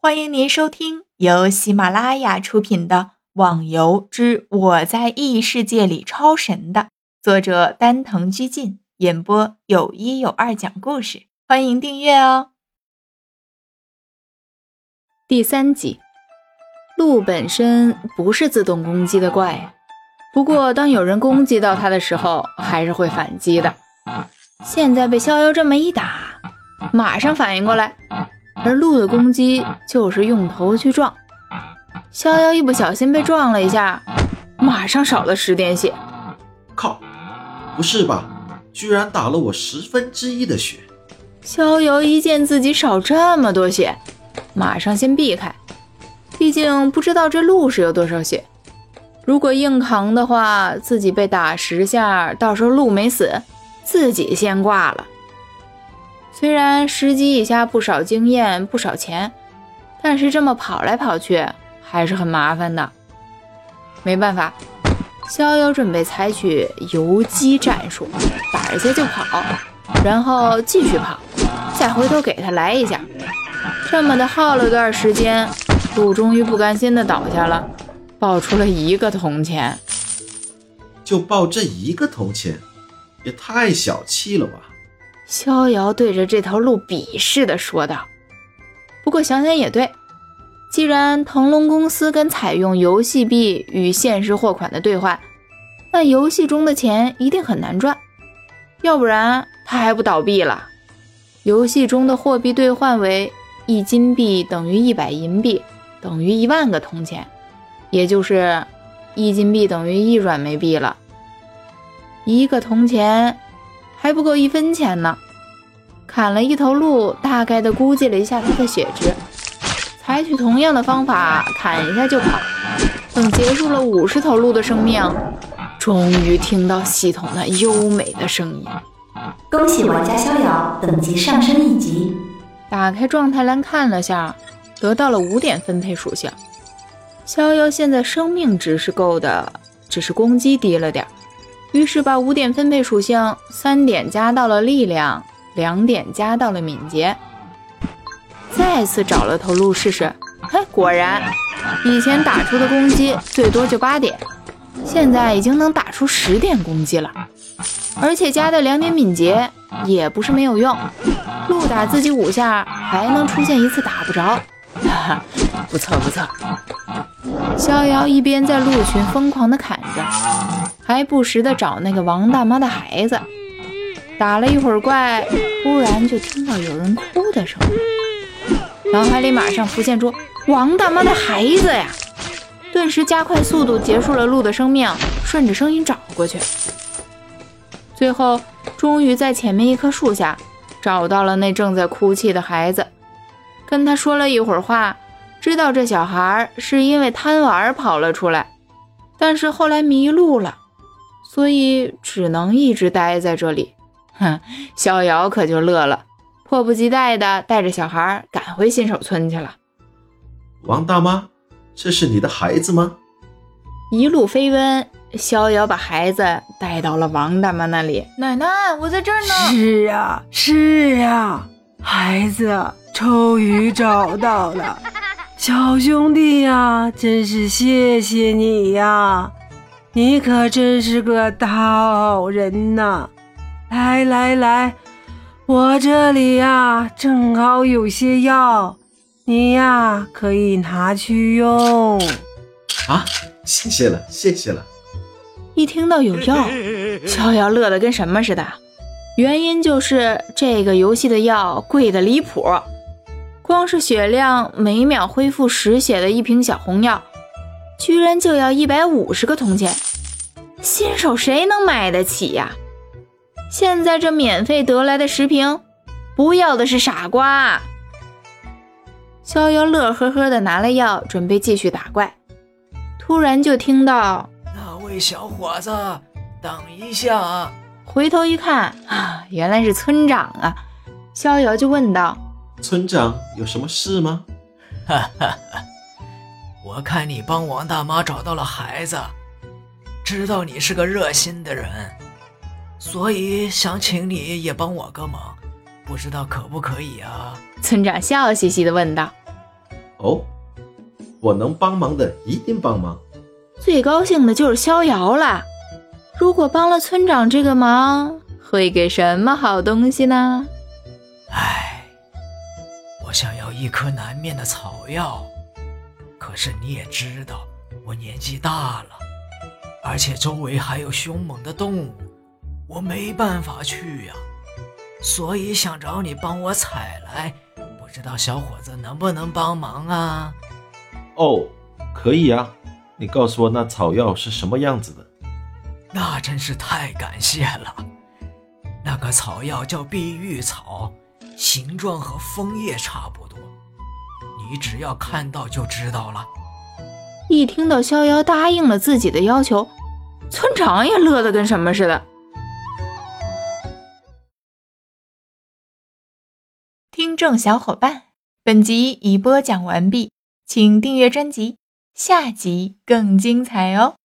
欢迎您收听由喜马拉雅出品的《网游之我在异世界里超神》的作者丹藤居进演播，有一有二讲故事。欢迎订阅哦。第三集，鹿本身不是自动攻击的怪，不过当有人攻击到它的时候，还是会反击的。现在被逍遥这么一打，马上反应过来。而鹿的攻击就是用头去撞，逍遥一不小心被撞了一下，马上少了十点血。靠！不是吧？居然打了我十分之一的血！逍遥一见自己少这么多血，马上先避开，毕竟不知道这鹿是有多少血。如果硬扛的话，自己被打十下，到时候鹿没死，自己先挂了。虽然十级以下不少经验不少钱，但是这么跑来跑去还是很麻烦的。没办法，逍遥准备采取游击战术，打一下就跑，然后继续跑，再回头给他来一下。这么的耗了段时间，鹿终于不甘心的倒下了，爆出了一个铜钱。就爆这一个铜钱，也太小气了吧！逍遥对着这头鹿鄙视地说道：“不过想想也对，既然腾龙公司跟采用游戏币与现实货款的兑换，那游戏中的钱一定很难赚，要不然他还不倒闭了。游戏中的货币兑换为一金币等于一百银币，等于一万个铜钱，也就是一金币等于一软煤币了。一个铜钱。”还不够一分钱呢，砍了一头鹿，大概的估计了一下它的血值，采取同样的方法砍一下就跑。等结束了五十头鹿的生命，终于听到系统那优美的声音：“恭喜玩家逍遥等级上升一级。”打开状态栏看了下，得到了五点分配属性。逍遥现在生命值是够的，只是攻击低了点。于是把五点分配属性，三点加到了力量，两点加到了敏捷。再次找了头鹿试试，嘿，果然，以前打出的攻击最多就八点，现在已经能打出十点攻击了，而且加的两点敏捷也不是没有用，鹿打自己五下还能出现一次打不着，哈哈，不错不错。逍遥一边在鹿群疯狂地砍着。还不时的找那个王大妈的孩子，打了一会儿怪，突然就听到有人哭的声音，脑海里马上浮现出王大妈的孩子呀，顿时加快速度结束了鹿的生命，顺着声音找过去，最后终于在前面一棵树下找到了那正在哭泣的孩子，跟他说了一会儿话，知道这小孩是因为贪玩跑了出来，但是后来迷路了。所以只能一直待在这里，哼！逍遥可就乐了，迫不及待的带着小孩赶回新手村去了。王大妈，这是你的孩子吗？一路飞奔，逍遥把孩子带到了王大妈那里。奶奶，我在这儿呢。是啊，是啊，孩子终于找到了，小兄弟呀，真是谢谢你呀。你可真是个大好人呐！来来来，我这里呀正好有些药，你呀可以拿去用。啊，谢谢了，谢谢了！一听到有药，逍遥乐得跟什么似的。原因就是这个游戏的药贵的离谱，光是血量每秒恢复十血的一瓶小红药。居然就要一百五十个铜钱，新手谁能买得起呀？现在这免费得来的十瓶，不要的是傻瓜。逍遥乐呵呵的拿了药，准备继续打怪，突然就听到：“那位小伙子，等一下！”回头一看，啊，原来是村长啊！逍遥就问道：“村长有什么事吗？”哈哈哈。我看你帮王大妈找到了孩子，知道你是个热心的人，所以想请你也帮我个忙，不知道可不可以啊？村长笑嘻嘻地问道：“哦，我能帮忙的一定帮忙。最高兴的就是逍遥了。如果帮了村长这个忙，会给什么好东西呢？唉，我想要一颗南面的草药，可是你也知道，我年纪大了，而且周围还有凶猛的动物，我没办法去呀。所以想找你帮我采来，不知道小伙子能不能帮忙啊？哦，可以啊，你告诉我那草药是什么样子的。那真是太感谢了。那个草药叫碧玉草，形状和枫叶差不多，你只要看到就知道了。一听到逍遥答应了自己的要求，村长也乐得跟什么似的。听众小伙伴，本集已播讲完毕，请订阅专辑，下集更精彩哦。